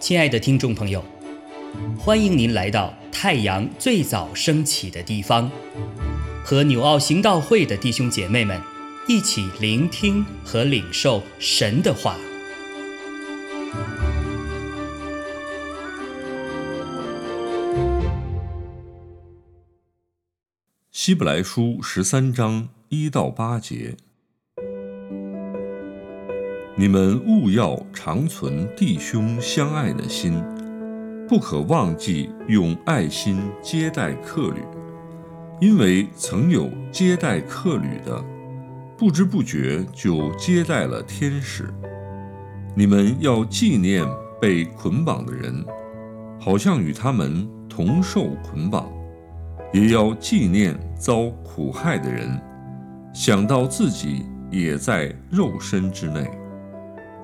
亲爱的听众朋友，欢迎您来到太阳最早升起的地方，和纽奥行道会的弟兄姐妹们一起聆听和领受神的话。希伯来书十三章一到八节。你们务要长存弟兄相爱的心，不可忘记用爱心接待客旅，因为曾有接待客旅的，不知不觉就接待了天使。你们要纪念被捆绑的人，好像与他们同受捆绑；也要纪念遭苦害的人，想到自己也在肉身之内。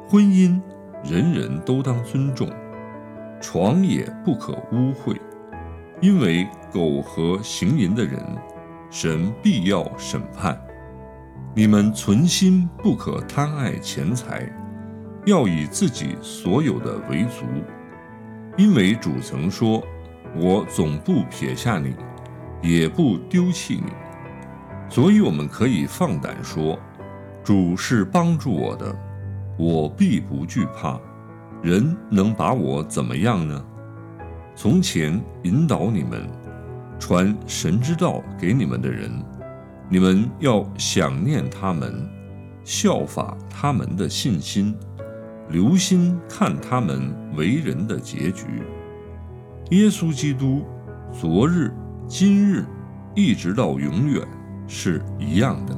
婚姻，人人都当尊重；床也不可污秽，因为苟合行淫的人，神必要审判。你们存心不可贪爱钱财，要以自己所有的为足，因为主曾说：“我总不撇下你，也不丢弃你。”所以，我们可以放胆说：“主是帮助我的。”我必不惧怕，人能把我怎么样呢？从前引导你们、传神之道给你们的人，你们要想念他们，效法他们的信心，留心看他们为人的结局。耶稣基督，昨日、今日，一直到永远，是一样的。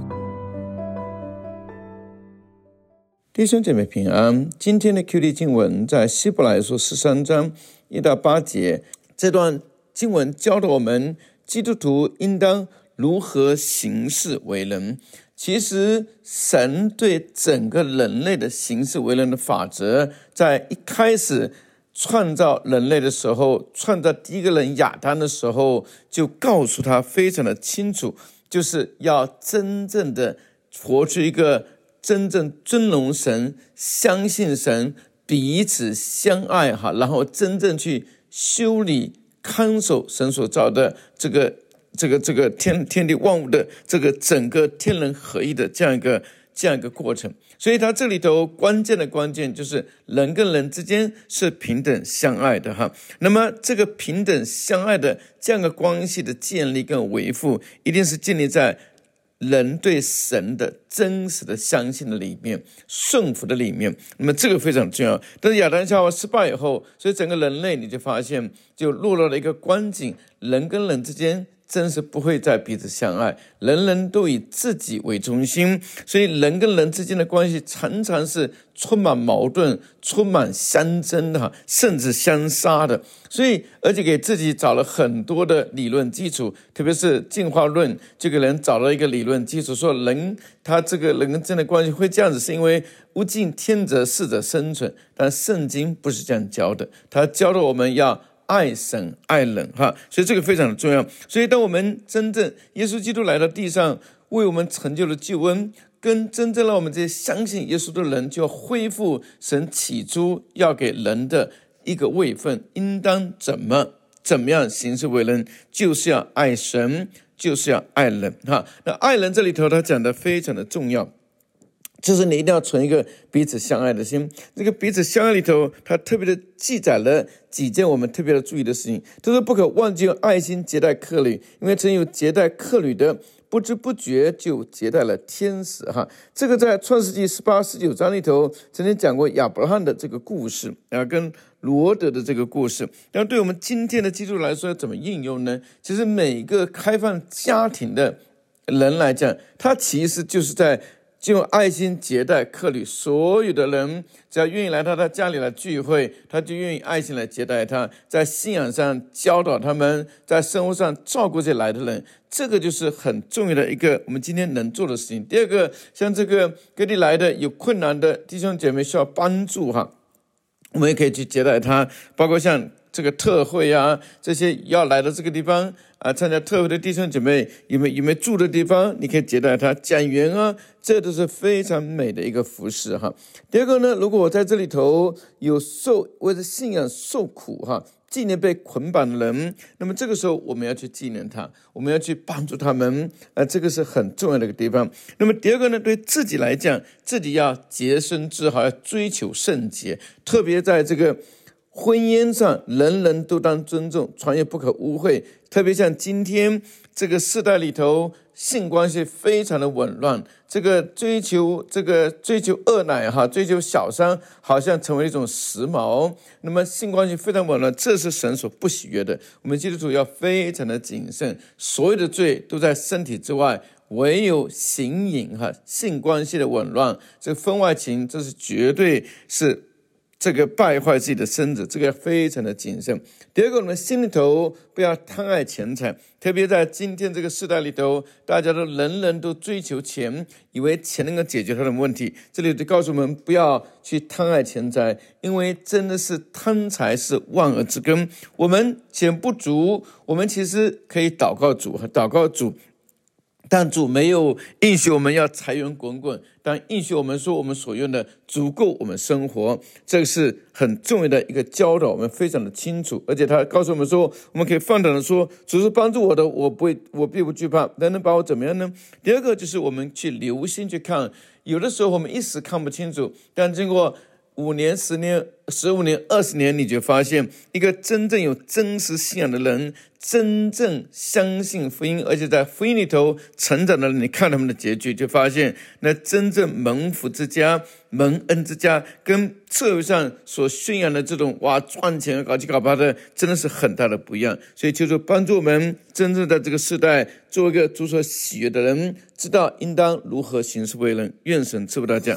弟兄姐妹平安。今天的 QD 经文在希伯来书十三章一到八节。这段经文教导我们，基督徒应当如何行事为人。其实，神对整个人类的行事为人的法则，在一开始创造人类的时候，创造第一个人亚当的时候，就告诉他非常的清楚，就是要真正的活出一个。真正尊荣神、相信神、彼此相爱，哈，然后真正去修理、看守神所造的这个、这个、这个天天地万物的这个整个天人合一的这样一个、这样一个过程。所以，它这里头关键的关键就是人跟人之间是平等相爱的，哈。那么，这个平等相爱的这样的关系的建立跟维护，一定是建立在。人对神的真实的相信的里面，顺服的里面，那么这个非常重要。但是亚当夏娃失败以后，所以整个人类你就发现就落到了一个光景，人跟人之间。真是不会再彼此相爱，人人都以自己为中心，所以人跟人之间的关系常常是充满矛盾、充满相争的哈，甚至相杀的。所以，而且给自己找了很多的理论基础，特别是进化论，这个人找了一个理论基础，说人他这个人跟真的关系会这样子，是因为物竞天择，适者生存。但圣经不是这样教的，他教的我们要。爱神爱人哈，所以这个非常的重要。所以，当我们真正耶稣基督来到地上，为我们成就了救恩，跟真正让我们这些相信耶稣的人，就要恢复神起初要给人的一个位分，应当怎么怎么样行事为人，就是要爱神，就是要爱人哈。那爱人这里头，他讲的非常的重要。就是你一定要存一个彼此相爱的心。这个彼此相爱里头，它特别的记载了几件我们特别的注意的事情。就是：“不可忘记用爱心接待客旅，因为曾有接待客旅的，不知不觉就接待了天使。”哈，这个在创世纪十八、十九章里头曾经讲过亚伯拉罕的这个故事啊，跟罗德的这个故事。那对我们今天的基督来说，怎么应用呢？其实每个开放家庭的人来讲，他其实就是在。就用爱心接待客旅，所有的人只要愿意来到他家里来聚会，他就愿意爱心来接待他，在信仰上教导他们，在生活上照顾这来的人，这个就是很重要的一个我们今天能做的事情。第二个，像这个各地来的有困难的弟兄姐妹需要帮助哈，我们也可以去接待他，包括像。这个特会啊，这些要来到这个地方啊，参加特会的弟兄姐妹有没有有没有住的地方？你可以接待他，讲员啊，这都是非常美的一个服饰哈。第二个呢，如果我在这里头有受为了信仰受苦哈。纪念被捆绑的人，那么这个时候我们要去纪念他，我们要去帮助他们，呃，这个是很重要的一个地方。那么第二个呢，对自己来讲，自己要洁身自好，要追求圣洁，特别在这个婚姻上，人人都当尊重，传也不可污秽。特别像今天这个时代里头。性关系非常的紊乱，这个追求这个追求二奶哈，追求小三，好像成为一种时髦。那么性关系非常紊乱，这是神所不喜悦的。我们基督徒要非常的谨慎，所有的罪都在身体之外，唯有形影哈，性关系的紊乱，这个婚外情，这是绝对是。这个败坏自己的身子，这个非常的谨慎。第二个，我们心里头不要贪爱钱财，特别在今天这个时代里头，大家都人人都追求钱，以为钱能够解决他的问题。这里就告诉我们，不要去贪爱钱财，因为真的是贪财是万恶之根。我们钱不足，我们其实可以祷告主和祷告主。但主没有应许我们要财源滚滚，但应许我们说我们所用的足够我们生活，这个是很重要的一个教导，我们非常的清楚。而且他告诉我们说，我们可以放胆的说，主是帮助我的，我不会，我并不惧怕。能能把我怎么样呢？第二个就是我们去留心去看，有的时候我们一时看不清楚，但经过。五年、十年、十五年、二十年，你就发现一个真正有真实信仰的人，真正相信福音，而且在福音里头成长的人，你看他们的结局，就发现那真正蒙福之家、蒙恩之家，跟社会上所宣扬的这种哇赚钱、搞七搞八的，真的是很大的不一样。所以，就是帮助我们真正在这个时代做一个主所喜悦的人，知道应当如何行事为人。愿神赐福大家。